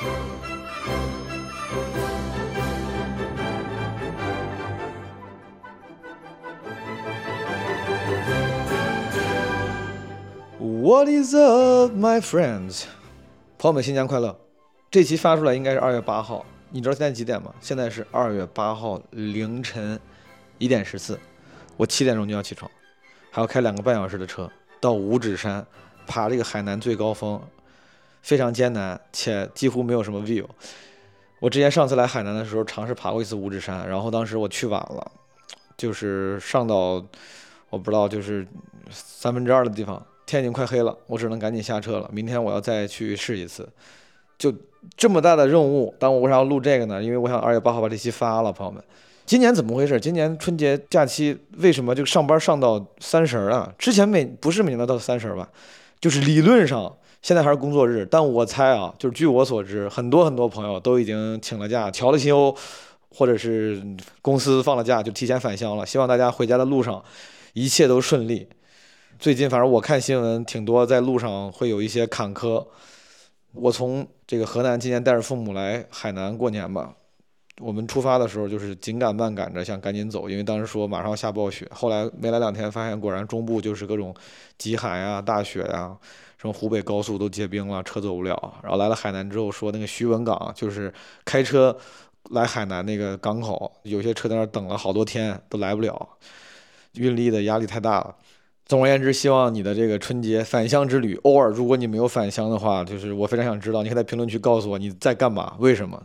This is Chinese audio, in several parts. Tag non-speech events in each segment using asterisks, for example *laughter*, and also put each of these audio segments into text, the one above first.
What is up, my friends？朋友们，新年快乐！这期发出来应该是二月八号，你知道现在几点吗？现在是二月八号凌晨一点十四，我七点钟就要起床，还要开两个半小时的车到五指山爬这个海南最高峰，非常艰难且几乎没有什么 view。我之前上次来海南的时候尝试爬过一次五指山，然后当时我去晚了，就是上到我不知道就是三分之二的地方。天已经快黑了，我只能赶紧下车了。明天我要再去试一次。就这么大的任务，但我为啥要录这个呢？因为我想二月八号把这期发了，朋友们。今年怎么回事？今年春节假期为什么就上班上到三十啊？之前每不是每年都到三十吧？就是理论上现在还是工作日，但我猜啊，就是据我所知，很多很多朋友都已经请了假，调了休，或者是公司放了假，就提前返乡了。希望大家回家的路上一切都顺利。最近反正我看新闻挺多，在路上会有一些坎坷。我从这个河南今年带着父母来海南过年吧。我们出发的时候就是紧赶慢赶着想赶紧走，因为当时说马上下暴雪。后来没来两天，发现果然中部就是各种极寒呀、大雪呀，什么湖北高速都结冰了，车走不了。然后来了海南之后，说那个徐闻港就是开车来海南那个港口，有些车在那等了好多天都来不了，运力的压力太大了。总而言之，希望你的这个春节返乡之旅，偶尔如果你没有返乡的话，就是我非常想知道，你可以在评论区告诉我你在干嘛，为什么。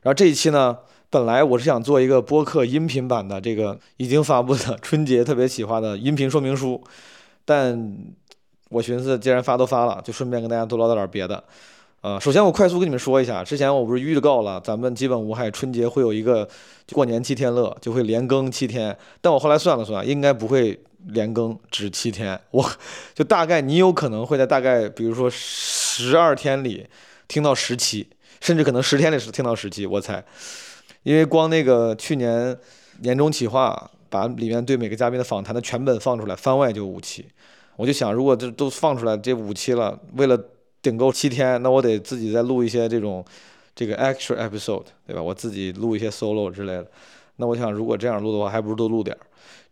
然后这一期呢，本来我是想做一个播客音频版的这个已经发布的 *laughs* 春节特别企划的音频说明书，但我寻思既然发都发了，就顺便跟大家多唠叨点别的。呃，首先我快速跟你们说一下，之前我不是预告了，咱们基本无害春节会有一个过年七天乐，就会连更七天，但我后来算了算，应该不会。连更只七天，我 *laughs* 就大概你有可能会在大概比如说十二天里听到十期，甚至可能十天里是听到十期，我猜，因为光那个去年年终企划把里面对每个嘉宾的访谈的全本放出来，番外就五期，我就想如果这都放出来这五期了，为了顶够七天，那我得自己再录一些这种这个 extra episode，对吧？我自己录一些 solo 之类的，那我想如果这样录的话，还不如多录点儿。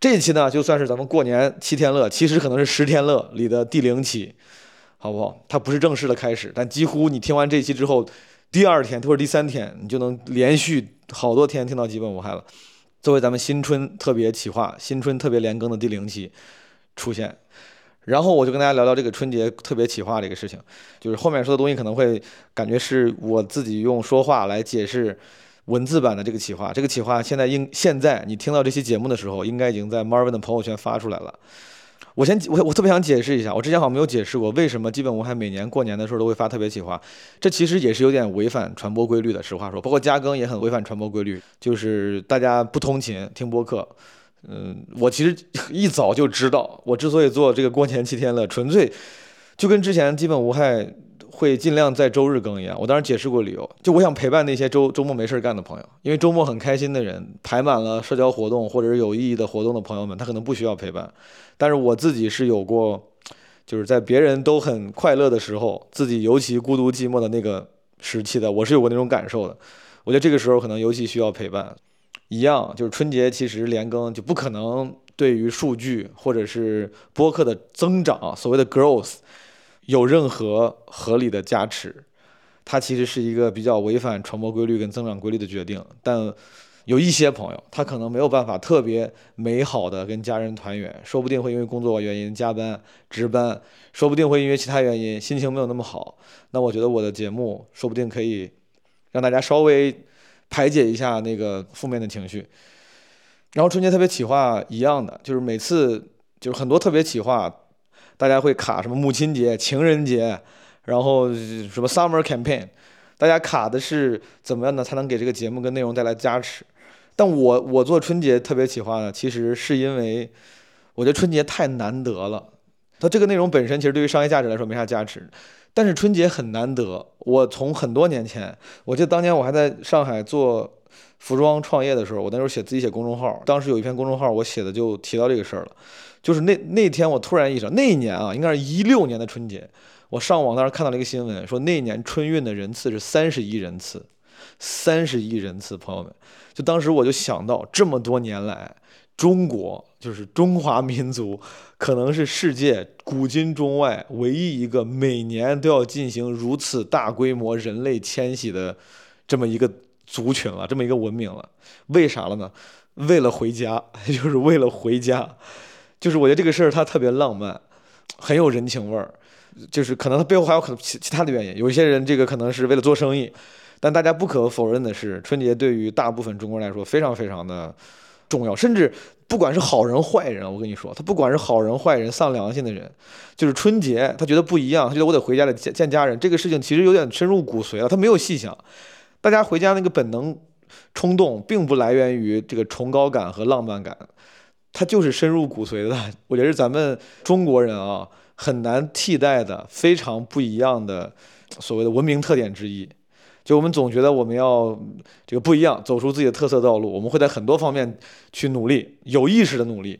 这一期呢，就算是咱们过年七天乐，其实可能是十天乐里的第零期，好不好？它不是正式的开始，但几乎你听完这期之后，第二天或者第三天，你就能连续好多天听到基本无害了。作为咱们新春特别企划、新春特别连更的第零期出现，然后我就跟大家聊聊这个春节特别企划这个事情，就是后面说的东西可能会感觉是我自己用说话来解释。文字版的这个企划，这个企划现在应现在你听到这期节目的时候，应该已经在 Marvin 的朋友圈发出来了。我先我我特别想解释一下，我之前好像没有解释过为什么基本我还每年过年的时候都会发特别企划，这其实也是有点违反传播规律的。实话说，包括加更也很违反传播规律，就是大家不通勤听播客。嗯，我其实一早就知道，我之所以做这个过年七天乐，纯粹就跟之前基本无害。会尽量在周日更一样，我当时解释过理由，就我想陪伴那些周周末没事干的朋友，因为周末很开心的人，排满了社交活动或者是有意义的活动的朋友们，他可能不需要陪伴，但是我自己是有过，就是在别人都很快乐的时候，自己尤其孤独寂寞的那个时期的，我是有过那种感受的，我觉得这个时候可能尤其需要陪伴，一样就是春节其实连更就不可能对于数据或者是播客的增长，所谓的 growth。有任何合理的加持，它其实是一个比较违反传播规律跟增长规律的决定。但有一些朋友，他可能没有办法特别美好的跟家人团圆，说不定会因为工作原因加班值班，说不定会因为其他原因心情没有那么好。那我觉得我的节目说不定可以让大家稍微排解一下那个负面的情绪。然后春节特别企划一样的，就是每次就是很多特别企划。大家会卡什么母亲节、情人节，然后什么 summer campaign，大家卡的是怎么样呢？才能给这个节目跟内容带来加持？但我我做春节特别企划呢，其实是因为我觉得春节太难得了。它这个内容本身其实对于商业价值来说没啥价值，但是春节很难得。我从很多年前，我记得当年我还在上海做服装创业的时候，我那时候写自己写公众号，当时有一篇公众号我写的就提到这个事儿了。就是那那天，我突然意识到，那一年啊，应该是一六年的春节，我上网当时看到了一个新闻，说那年春运的人次是三十亿人次，三十亿人次，朋友们，就当时我就想到，这么多年来，中国就是中华民族，可能是世界古今中外唯一一个每年都要进行如此大规模人类迁徙的这么一个族群了，这么一个文明了。为啥了呢？为了回家，*laughs* 就是为了回家。就是我觉得这个事儿它特别浪漫，很有人情味儿。就是可能它背后还有可能其其他的原因，有一些人这个可能是为了做生意，但大家不可否认的是，春节对于大部分中国人来说非常非常的重要，甚至不管是好人坏人，我跟你说，他不管是好人坏人丧良心的人，就是春节他觉得不一样，他觉得我得回家得见见家人，这个事情其实有点深入骨髓了，他没有细想，大家回家那个本能冲动并不来源于这个崇高感和浪漫感，它就是深入骨髓的，我觉得是咱们中国人啊。很难替代的非常不一样的所谓的文明特点之一，就我们总觉得我们要这个不一样，走出自己的特色道路，我们会在很多方面去努力，有意识的努力，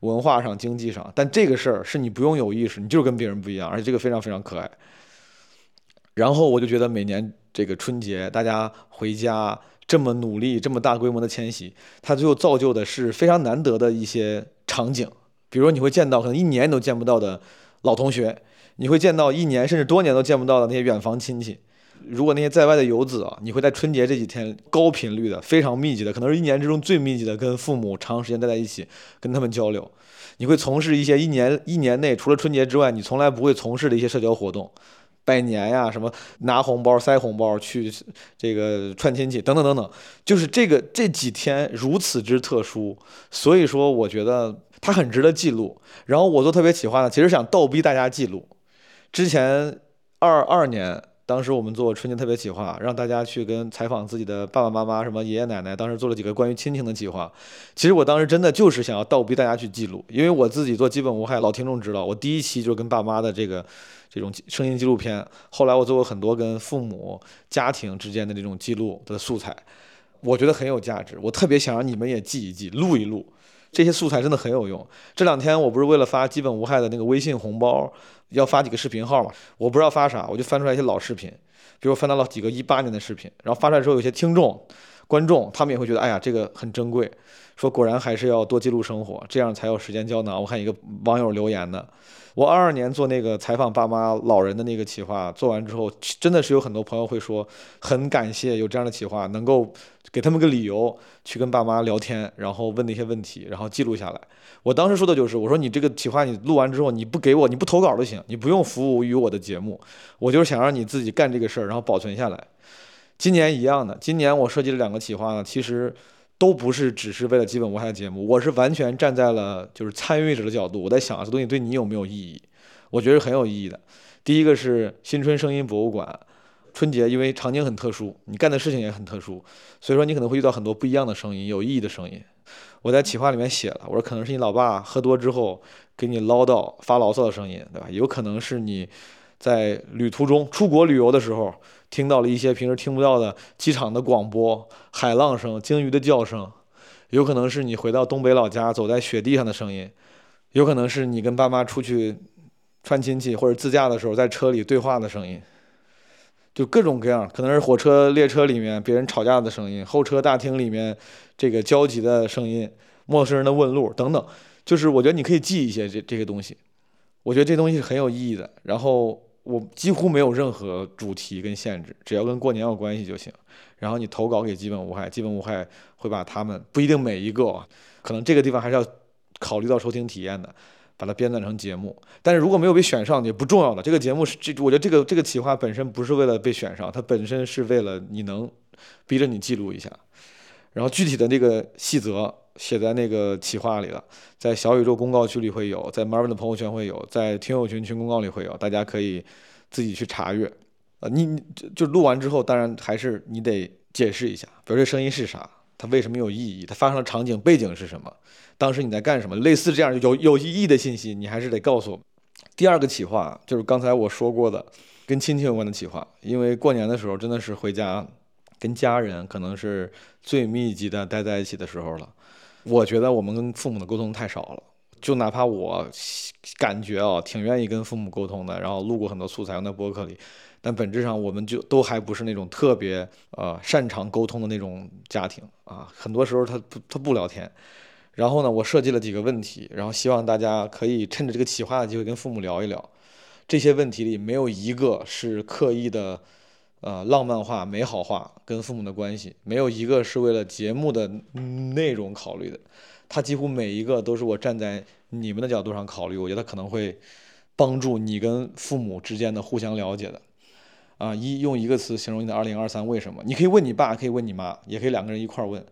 文化上、经济上。但这个事儿是你不用有意识，你就是跟别人不一样，而且这个非常非常可爱。然后我就觉得每年这个春节大家回家这么努力，这么大规模的迁徙，它最后造就的是非常难得的一些场景，比如说你会见到可能一年都见不到的。老同学，你会见到一年甚至多年都见不到的那些远房亲戚。如果那些在外的游子啊，你会在春节这几天高频率的、非常密集的，可能是一年之中最密集的，跟父母长时间待在一起，跟他们交流。你会从事一些一年一年内除了春节之外你从来不会从事的一些社交活动，拜年呀，什么拿红包、塞红包、去这个串亲戚等等等等。就是这个这几天如此之特殊，所以说我觉得。它很值得记录，然后我做特别企划呢，其实想倒逼大家记录。之前二二年，当时我们做春节特别企划，让大家去跟采访自己的爸爸妈妈、什么爷爷奶奶，当时做了几个关于亲情的企划。其实我当时真的就是想要倒逼大家去记录，因为我自己做基本无害，老听众知道，我第一期就跟爸妈的这个这种声音纪录片。后来我做过很多跟父母、家庭之间的这种记录的素材，我觉得很有价值。我特别想让你们也记一记，录一录。这些素材真的很有用。这两天我不是为了发基本无害的那个微信红包，要发几个视频号嘛？我不知道发啥，我就翻出来一些老视频，比如翻到了几个一八年的视频，然后发出来之后，有些听众、观众他们也会觉得，哎呀，这个很珍贵，说果然还是要多记录生活，这样才有时间胶囊。我看一个网友留言的。我二二年做那个采访爸妈老人的那个企划，做完之后，真的是有很多朋友会说，很感谢有这样的企划，能够给他们个理由去跟爸妈聊天，然后问那些问题，然后记录下来。我当时说的就是，我说你这个企划你录完之后，你不给我，你不投稿都行，你不用服务于我的节目，我就是想让你自己干这个事儿，然后保存下来。今年一样的，今年我设计了两个企划呢，其实。都不是只是为了基本无害的节目，我是完全站在了就是参与者的角度，我在想这东西对你有没有意义？我觉得很有意义的。第一个是新春声音博物馆，春节因为场景很特殊，你干的事情也很特殊，所以说你可能会遇到很多不一样的声音，有意义的声音。我在企划里面写了，我说可能是你老爸喝多之后给你唠叨发牢骚的声音，对吧？有可能是你在旅途中出国旅游的时候。听到了一些平时听不到的机场的广播、海浪声、鲸鱼的叫声，有可能是你回到东北老家走在雪地上的声音，有可能是你跟爸妈出去串亲戚或者自驾的时候在车里对话的声音，就各种各样，可能是火车列车里面别人吵架的声音，候车大厅里面这个焦急的声音，陌生人的问路等等，就是我觉得你可以记一些这这些东西，我觉得这东西是很有意义的，然后。我几乎没有任何主题跟限制，只要跟过年有关系就行。然后你投稿给基本无害，基本无害会把他们不一定每一个，可能这个地方还是要考虑到收听体验的，把它编纂成节目。但是如果没有被选上也不重要的，这个节目是这，我觉得这个这个企划本身不是为了被选上，它本身是为了你能逼着你记录一下。然后具体的那个细则。写在那个企划里了，在小宇宙公告区里会有，在 Marvin 的朋友圈会有，在听友群群公告里会有，大家可以自己去查阅。呃，你就就录完之后，当然还是你得解释一下，比如这声音是啥，它为什么有意义，它发生的场景背景是什么，当时你在干什么，类似这样有有意义的信息，你还是得告诉我。第二个企划就是刚才我说过的，跟亲戚有关的企划，因为过年的时候真的是回家跟家人可能是最密集的待在一起的时候了。我觉得我们跟父母的沟通太少了，就哪怕我感觉啊，挺愿意跟父母沟通的，然后录过很多素材用在博客里，但本质上我们就都还不是那种特别呃擅长沟通的那种家庭啊。很多时候他不他不聊天。然后呢，我设计了几个问题，然后希望大家可以趁着这个企划的机会跟父母聊一聊。这些问题里没有一个是刻意的，呃，浪漫化、美好化跟父母的关系，没有一个是为了节目的内容考虑的。他几乎每一个都是我站在你们的角度上考虑，我觉得可能会帮助你跟父母之间的互相了解的。啊，一用一个词形容你的二零二三为什么？你可以问你爸，可以问你妈，也可以两个人一块儿问。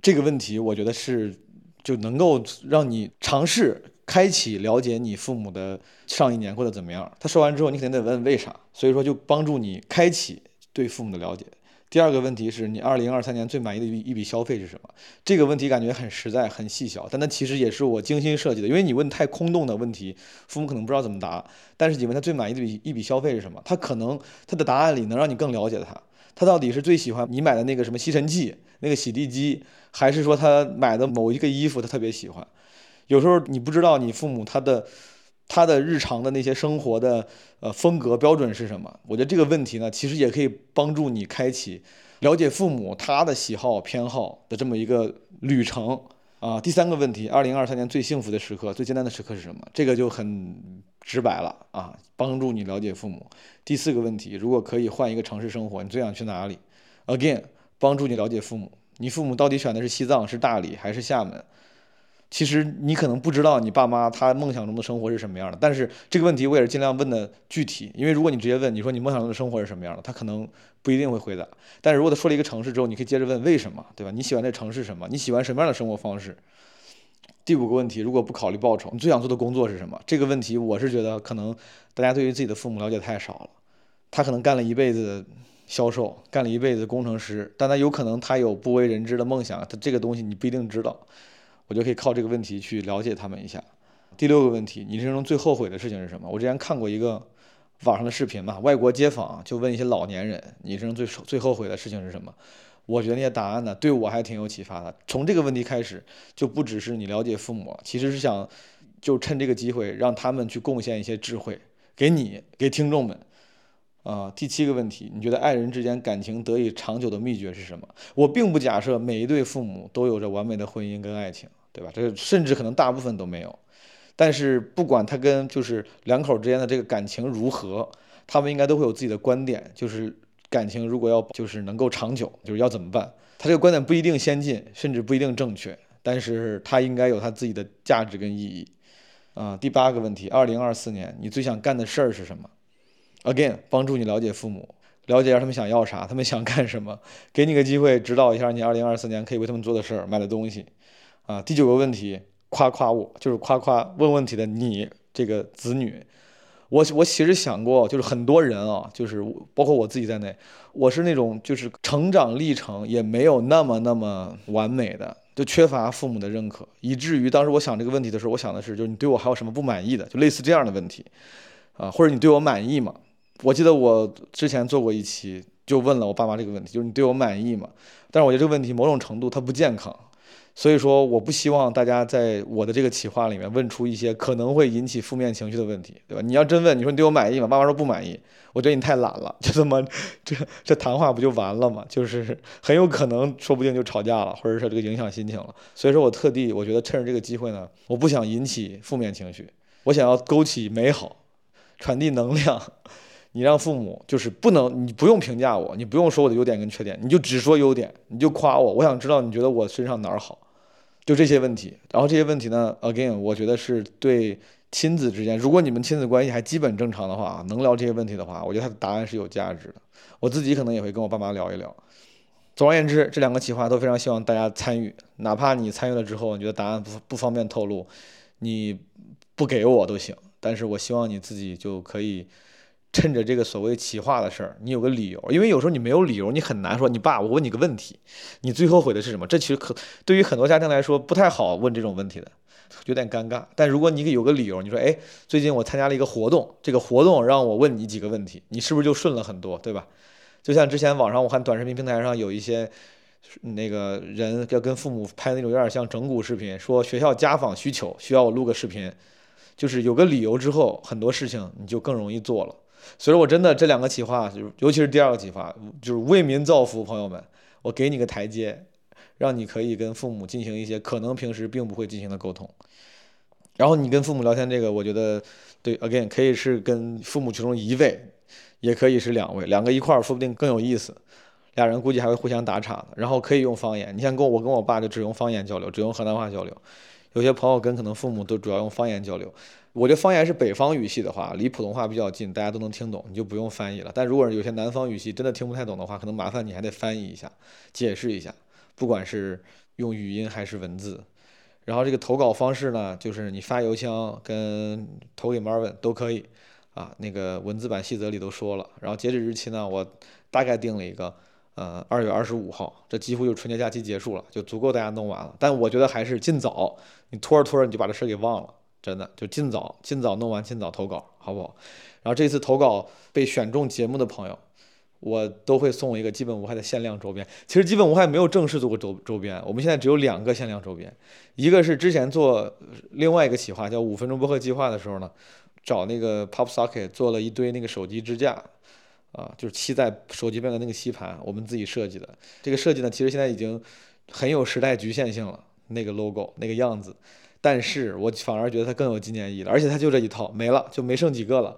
这个问题，我觉得是就能够让你尝试。开启了解你父母的上一年过得怎么样？他说完之后，你肯定得问为啥，所以说就帮助你开启对父母的了解。第二个问题是你二零二三年最满意的一一笔消费是什么？这个问题感觉很实在、很细小，但它其实也是我精心设计的，因为你问太空洞的问题，父母可能不知道怎么答。但是你问他最满意的笔一笔消费是什么？他可能他的答案里能让你更了解他。他到底是最喜欢你买的那个什么吸尘器、那个洗地机，还是说他买的某一个衣服他特别喜欢？有时候你不知道你父母他的他的日常的那些生活的呃风格标准是什么？我觉得这个问题呢，其实也可以帮助你开启了解父母他的喜好偏好的这么一个旅程啊。第三个问题，二零二三年最幸福的时刻、最艰难的时刻是什么？这个就很直白了啊，帮助你了解父母。第四个问题，如果可以换一个城市生活，你最想去哪里？Again，帮助你了解父母，你父母到底选的是西藏、是大理还是厦门？其实你可能不知道你爸妈他梦想中的生活是什么样的，但是这个问题我也是尽量问的具体，因为如果你直接问你说你梦想中的生活是什么样的，他可能不一定会回答。但是如果他说了一个城市之后，你可以接着问为什么，对吧？你喜欢这城市什么？你喜欢什么样的生活方式？第五个问题，如果不考虑报酬，你最想做的工作是什么？这个问题我是觉得可能大家对于自己的父母了解太少了。他可能干了一辈子销售，干了一辈子工程师，但他有可能他有不为人知的梦想，他这个东西你不一定知道。我就可以靠这个问题去了解他们一下。第六个问题，你人生中最后悔的事情是什么？我之前看过一个网上的视频嘛，外国街访就问一些老年人，你人生最最后悔的事情是什么？我觉得那些答案呢，对我还挺有启发的。从这个问题开始，就不只是你了解父母，其实是想就趁这个机会让他们去贡献一些智慧给你，给听众们。啊，第七个问题，你觉得爱人之间感情得以长久的秘诀是什么？我并不假设每一对父母都有着完美的婚姻跟爱情。对吧？这甚至可能大部分都没有，但是不管他跟就是两口之间的这个感情如何，他们应该都会有自己的观点。就是感情如果要就是能够长久，就是要怎么办？他这个观点不一定先进，甚至不一定正确，但是他应该有他自己的价值跟意义。啊，第八个问题，二零二四年你最想干的事儿是什么？Again，帮助你了解父母，了解一下他们想要啥，他们想干什么，给你个机会指导一下你二零二四年可以为他们做的事儿，买的东西。啊，第九个问题，夸夸我，就是夸夸问问题的你这个子女。我我其实想过，就是很多人啊，就是包括我自己在内，我是那种就是成长历程也没有那么那么完美的，就缺乏父母的认可，以至于当时我想这个问题的时候，我想的是，就是你对我还有什么不满意的，就类似这样的问题，啊，或者你对我满意吗？我记得我之前做过一期，就问了我爸妈这个问题，就是你对我满意吗？但是我觉得这个问题某种程度它不健康。所以说，我不希望大家在我的这个企划里面问出一些可能会引起负面情绪的问题，对吧？你要真问，你说你对我满意吗？爸妈说不满意，我觉得你太懒了，就这么，这这谈话不就完了吗？就是很有可能，说不定就吵架了，或者说这个影响心情了。所以说我特地，我觉得趁着这个机会呢，我不想引起负面情绪，我想要勾起美好，传递能量。你让父母就是不能，你不用评价我，你不用说我的优点跟缺点，你就只说优点，你就夸我。我想知道你觉得我身上哪儿好。就这些问题，然后这些问题呢，again，我觉得是对亲子之间，如果你们亲子关系还基本正常的话，能聊这些问题的话，我觉得他的答案是有价值的。我自己可能也会跟我爸妈聊一聊。总而言之，这两个企划都非常希望大家参与，哪怕你参与了之后，你觉得答案不不方便透露，你不给我都行，但是我希望你自己就可以。趁着这个所谓企划的事儿，你有个理由，因为有时候你没有理由，你很难说。你爸，我问你个问题，你最后悔的是什么？这其实可对于很多家庭来说不太好问这种问题的，有点尴尬。但如果你有个理由，你说，哎，最近我参加了一个活动，这个活动让我问你几个问题，你是不是就顺了很多，对吧？就像之前网上我看短视频平台上有一些那个人要跟父母拍那种有点像整蛊视频，说学校家访需求需要我录个视频，就是有个理由之后，很多事情你就更容易做了。所以我真的这两个企划，就尤其是第二个企划，就是为民造福，朋友们，我给你个台阶，让你可以跟父母进行一些可能平时并不会进行的沟通。然后你跟父母聊天，这个我觉得对，again 可以是跟父母其中一位，也可以是两位，两个一块儿说不定更有意思。俩人估计还会互相打岔的。然后可以用方言，你像跟我跟我爸就只用方言交流，只用河南话交流。有些朋友跟可能父母都主要用方言交流。我觉得方言是北方语系的话，离普通话比较近，大家都能听懂，你就不用翻译了。但如果有些南方语系真的听不太懂的话，可能麻烦你还得翻译一下，解释一下，不管是用语音还是文字。然后这个投稿方式呢，就是你发邮箱跟投给 Marvin 都可以啊。那个文字版细则里都说了。然后截止日期呢，我大概定了一个，呃，二月二十五号，这几乎就春节假期结束了，就足够大家弄完了。但我觉得还是尽早，你拖着拖着你就把这事给忘了。真的就尽早尽早弄完，尽早投稿，好不好？然后这次投稿被选中节目的朋友，我都会送一个基本无害的限量周边。其实基本无害没有正式做过周周边，我们现在只有两个限量周边，一个是之前做另外一个企划叫五分钟播客计划的时候呢，找那个 Pop Socket 做了一堆那个手机支架，啊，就是吸在手机边的那个吸盘，我们自己设计的。这个设计呢，其实现在已经很有时代局限性了，那个 logo 那个样子。但是我反而觉得它更有纪念意义了，而且它就这一套没了，就没剩几个了，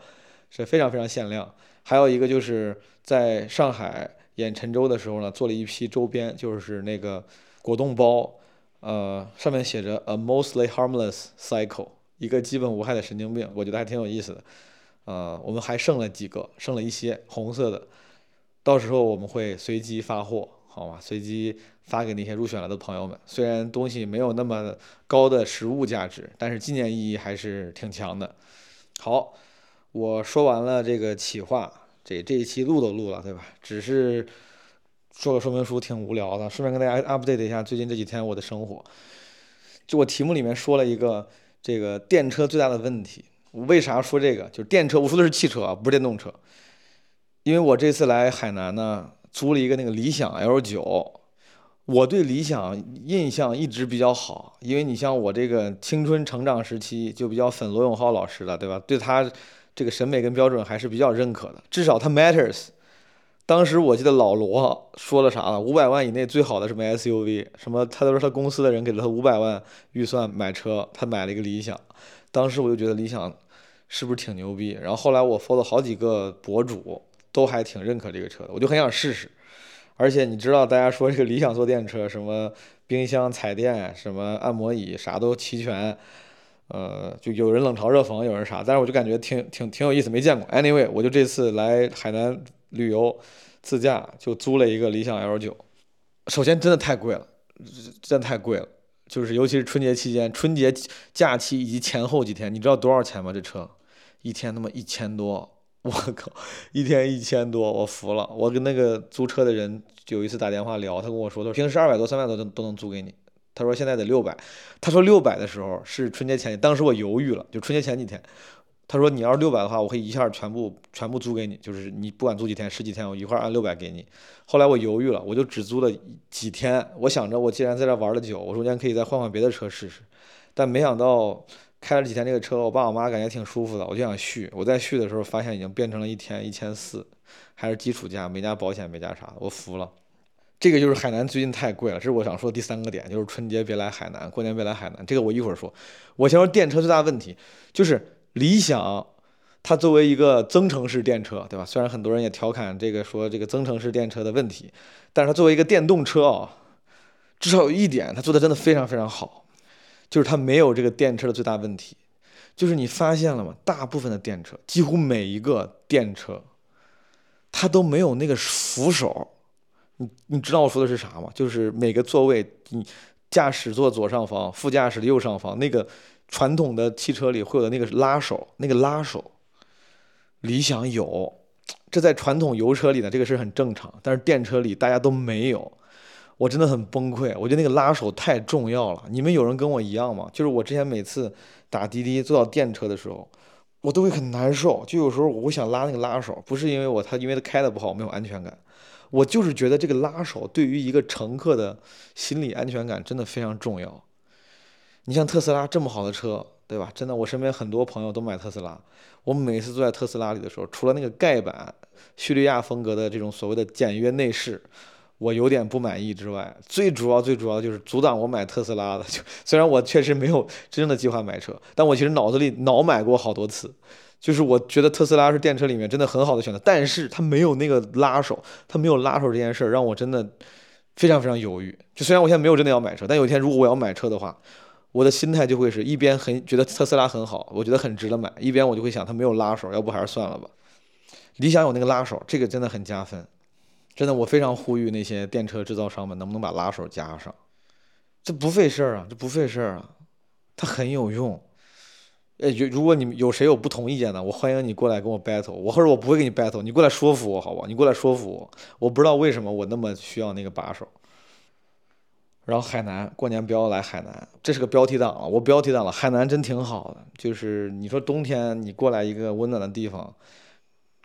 是非常非常限量。还有一个就是在上海演陈州的时候呢，做了一批周边，就是那个果冻包，呃，上面写着 “a mostly harmless cycle”，一个基本无害的神经病，我觉得还挺有意思的。呃，我们还剩了几个，剩了一些红色的，到时候我们会随机发货，好吧？随机。发给那些入选了的朋友们，虽然东西没有那么高的实物价值，但是纪念意义还是挺强的。好，我说完了这个企划，这这一期录都录了，对吧？只是做个说明书挺无聊的，顺便跟大家 update 一下最近这几天我的生活。就我题目里面说了一个这个电车最大的问题，我为啥说这个？就是电车，我说的是汽车啊，不是电动车。因为我这次来海南呢，租了一个那个理想 L 九。我对理想印象一直比较好，因为你像我这个青春成长时期就比较粉罗永浩老师的，对吧？对他这个审美跟标准还是比较认可的，至少他 matters。当时我记得老罗说了啥了？五百万以内最好的什么 SUV，什么他都说他公司的人给了他五百万预算买车，他买了一个理想。当时我就觉得理想是不是挺牛逼？然后后来我 follow 好几个博主都还挺认可这个车的，我就很想试试。而且你知道，大家说这个理想坐电车，什么冰箱、彩电、什么按摩椅，啥都齐全。呃，就有人冷嘲热讽，有人啥，但是我就感觉挺挺挺有意思，没见过。Anyway，我就这次来海南旅游自驾，就租了一个理想 L9。首先真的太贵了，真的太贵了，就是尤其是春节期间，春节假期以及前后几天，你知道多少钱吗？这车一天他妈一千多。我靠，一天一千多，我服了。我跟那个租车的人有一次打电话聊，他跟我说，他说平时二百多、三百多都都能租给你。他说现在得六百。他说六百的时候是春节前，当时我犹豫了，就春节前几天。他说你要是六百的话，我可以一下全部全部租给你，就是你不管租几天、十几天，我一块按六百给你。后来我犹豫了，我就只租了几天。我想着我既然在这玩了久，我中间可以再换换别的车试试。但没想到。开了几天这个车，我爸我妈感觉挺舒服的，我就想续。我在续的时候发现已经变成了一天一千四，还是基础价，没加保险，没加啥的，我服了。这个就是海南最近太贵了，这是我想说的第三个点，就是春节别来海南，过年别来海南。这个我一会儿说。我先说电车最大问题，就是理想，它作为一个增程式电车，对吧？虽然很多人也调侃这个说这个增程式电车的问题，但是它作为一个电动车啊，至少有一点，它做的真的非常非常好。就是它没有这个电车的最大问题，就是你发现了吗？大部分的电车，几乎每一个电车，它都没有那个扶手。你你知道我说的是啥吗？就是每个座位，你驾驶座左上方、副驾驶的右上方，那个传统的汽车里会有的那个拉手，那个拉手，理想有，这在传统油车里呢，这个是很正常，但是电车里大家都没有。我真的很崩溃，我觉得那个拉手太重要了。你们有人跟我一样吗？就是我之前每次打滴滴坐到电车的时候，我都会很难受。就有时候我想拉那个拉手，不是因为我他因为他开的不好没有安全感，我就是觉得这个拉手对于一个乘客的心理安全感真的非常重要。你像特斯拉这么好的车，对吧？真的，我身边很多朋友都买特斯拉。我每次坐在特斯拉里的时候，除了那个盖板、叙利亚风格的这种所谓的简约内饰，我有点不满意之外，最主要、最主要就是阻挡我买特斯拉的。*laughs* 就虽然我确实没有真正的计划买车，但我其实脑子里脑买过好多次。就是我觉得特斯拉是电车里面真的很好的选择，但是它没有那个拉手，它没有拉手这件事儿让我真的非常非常犹豫。就虽然我现在没有真的要买车，但有一天如果我要买车的话，我的心态就会是一边很觉得特斯拉很好，我觉得很值得买，一边我就会想它没有拉手，要不还是算了吧。理想有那个拉手，这个真的很加分。真的，我非常呼吁那些电车制造商们能不能把拉手加上，这不费事儿啊，这不费事儿啊，它很有用。哎，如如果你有谁有不同意见的，我欢迎你过来跟我 battle，我或者我不会跟你 battle，你过来说服我，好不好？你过来说服我，我不知道为什么我那么需要那个把手。然后海南过年不要来海南，这是个标题党了，我标题党了。海南真挺好的，就是你说冬天你过来一个温暖的地方，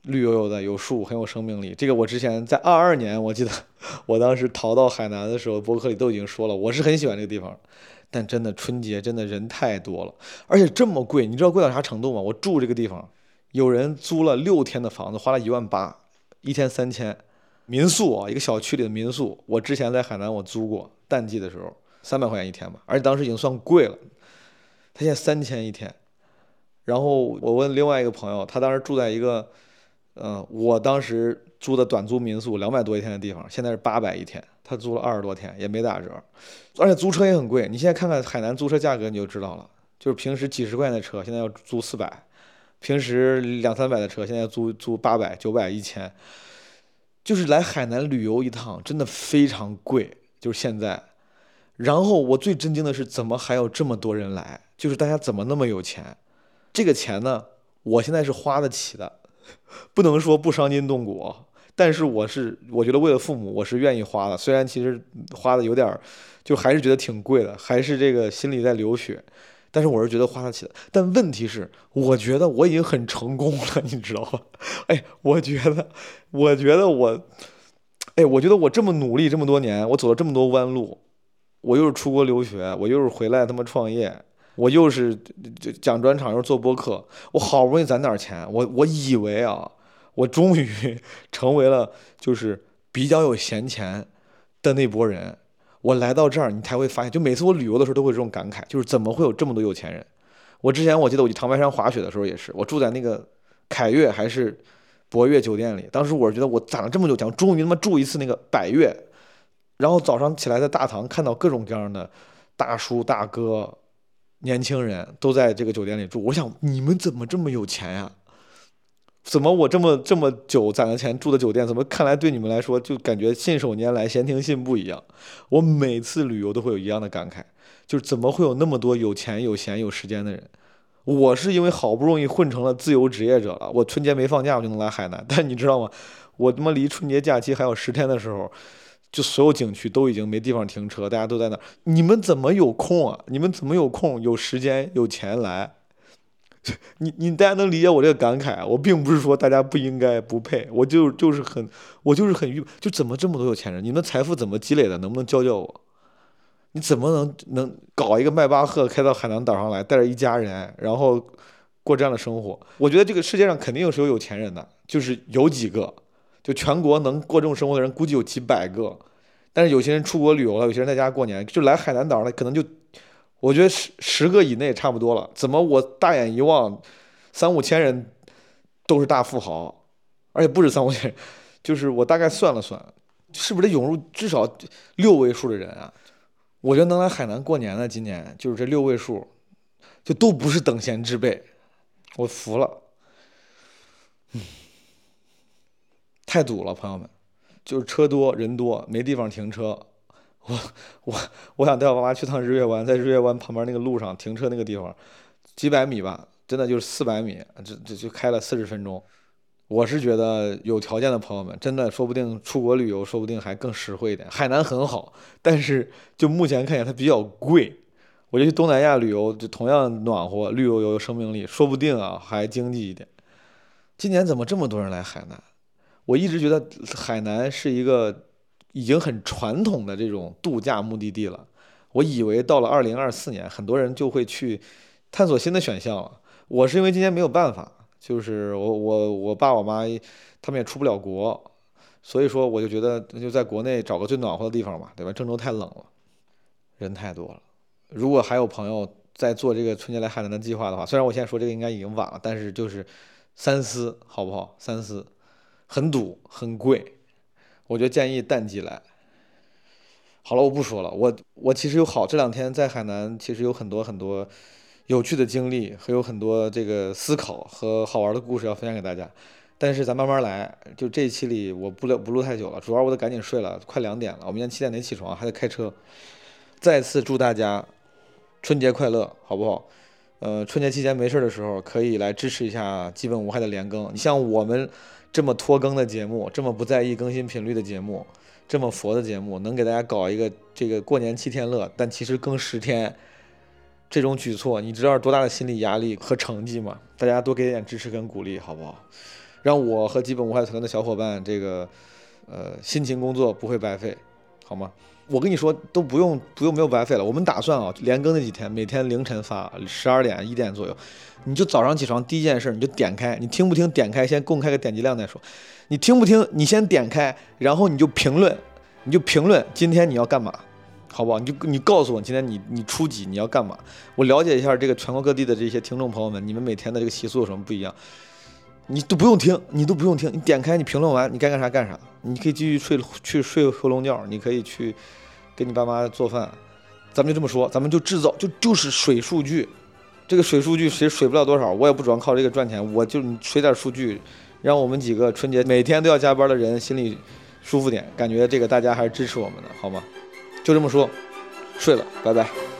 绿油油的，有树，很有生命力。这个我之前在二二年，我记得 *laughs* 我当时逃到海南的时候，博客里都已经说了，我是很喜欢这个地方。但真的春节真的人太多了，而且这么贵，你知道贵到啥程度吗？我住这个地方，有人租了六天的房子，花了一万八，一天三千。民宿啊，一个小区里的民宿，我之前在海南我租过，淡季的时候三百块钱一天吧，而且当时已经算贵了。他现在三千一天。然后我问另外一个朋友，他当时住在一个，嗯，我当时租的短租民宿两百多一天的地方，现在是八百一天。他租了二十多天也没打折，而且租车也很贵。你现在看看海南租车价格，你就知道了。就是平时几十块钱的车，现在要租四百；平时两三百的车，现在要租租八百、九百、一千。就是来海南旅游一趟，真的非常贵。就是现在，然后我最震惊的是，怎么还有这么多人来？就是大家怎么那么有钱？这个钱呢，我现在是花得起的，*laughs* 不能说不伤筋动骨。但是我是，我觉得为了父母，我是愿意花的。虽然其实花的有点，就还是觉得挺贵的，还是这个心里在流血。但是我是觉得花得起的。但问题是，我觉得我已经很成功了，*laughs* 你知道吧？哎，我觉得，我觉得我，哎，我觉得我这么努力这么多年，我走了这么多弯路，我又是出国留学，我又是回来他妈创业，我又是讲专场，又做播客，我好不容易攒点钱，我我以为啊。我终于 *laughs* 成为了就是比较有闲钱的那波人。我来到这儿，你才会发现，就每次我旅游的时候都会这种感慨，就是怎么会有这么多有钱人？我之前我记得我去长白山滑雪的时候也是，我住在那个凯悦还是博悦酒店里，当时我觉得我攒了这么久钱，终于他妈住一次那个百悦。然后早上起来在大堂看到各种各样的大叔大哥、年轻人都在这个酒店里住，我想你们怎么这么有钱呀？怎么我这么这么久攒的钱住的酒店，怎么看来对你们来说就感觉信手拈来、闲庭信步一样？我每次旅游都会有一样的感慨，就是怎么会有那么多有钱、有闲、有时间的人？我是因为好不容易混成了自由职业者了，我春节没放假我就能来海南。但你知道吗？我他妈离春节假期还有十天的时候，就所有景区都已经没地方停车，大家都在那儿。你们怎么有空啊？你们怎么有空、有时间、有钱来？*laughs* 你你大家能理解我这个感慨？我并不是说大家不应该不配，我就就是很我就是很郁，就怎么这么多有钱人？你们财富怎么积累的？能不能教教我？你怎么能能搞一个迈巴赫开到海南岛上来，带着一家人，然后过这样的生活？我觉得这个世界上肯定是有有钱人的，就是有几个，就全国能过这种生活的人估计有几百个，但是有些人出国旅游了，有些人在家过年，就来海南岛了，可能就。我觉得十十个以内差不多了。怎么我大眼一望，三五千人都是大富豪，而且不止三五千人，就是我大概算了算，是不是得涌入至少六位数的人啊？我觉得能来海南过年的今年就是这六位数，就都不是等闲之辈，我服了。太堵了，朋友们，就是车多人多，没地方停车。我我我想带我爸妈去趟日月湾，在日月湾旁边那个路上停车那个地方，几百米吧，真的就是四百米，这这就开了四十分钟。我是觉得有条件的朋友们，真的说不定出国旅游，说不定还更实惠一点。海南很好，但是就目前看起来它比较贵。我觉得去东南亚旅游就同样暖和，绿油油生命力，说不定啊还经济一点。今年怎么这么多人来海南？我一直觉得海南是一个已经很传统的这种度假目的地了。我以为到了二零二四年，很多人就会去探索新的选项了。我是因为今年没有办法，就是我我我爸我妈他们也出不了国，所以说我就觉得就在国内找个最暖和的地方吧，对吧？郑州太冷了，人太多了。如果还有朋友在做这个春节来海南的计划的话，虽然我现在说这个应该已经晚了，但是就是三思好不好？三思。很堵，很贵，我就建议淡季来。好了，我不说了。我我其实有好这两天在海南，其实有很多很多有趣的经历，还有很多这个思考和好玩的故事要分享给大家。但是咱慢慢来，就这一期里我不聊不录太久了，主要我得赶紧睡了，快两点了，我明天七点得起床，还得开车。再次祝大家春节快乐，好不好？呃，春节期间没事的时候可以来支持一下基本无害的连更。你像我们。这么拖更的节目，这么不在意更新频率的节目，这么佛的节目，能给大家搞一个这个过年七天乐，但其实更十天，这种举措，你知道多大的心理压力和成绩吗？大家多给点支持跟鼓励，好不好？让我和基本无害团队的小伙伴，这个呃辛勤工作不会白费，好吗？我跟你说都不用不用没有白费了，我们打算啊连更那几天，每天凌晨发，十二点一点左右，你就早上起床第一件事你就点开，你听不听点开先公开个点击量再说，你听不听你先点开，然后你就评论，你就评论今天你要干嘛，好不好？你就你告诉我今天你你初几你要干嘛？我了解一下这个全国各地的这些听众朋友们，你们每天的这个习俗有什么不一样？你都不用听，你都不用听，你点开，你评论完，你该干啥干啥。你可以继续睡去睡回笼觉，你可以去给你爸妈做饭。咱们就这么说，咱们就制造，就就是水数据。这个水数据谁水不了多少，我也不指望靠这个赚钱，我就你水点数据，让我们几个春节每天都要加班的人心里舒服点，感觉这个大家还是支持我们的，好吗？就这么说，睡了，拜拜。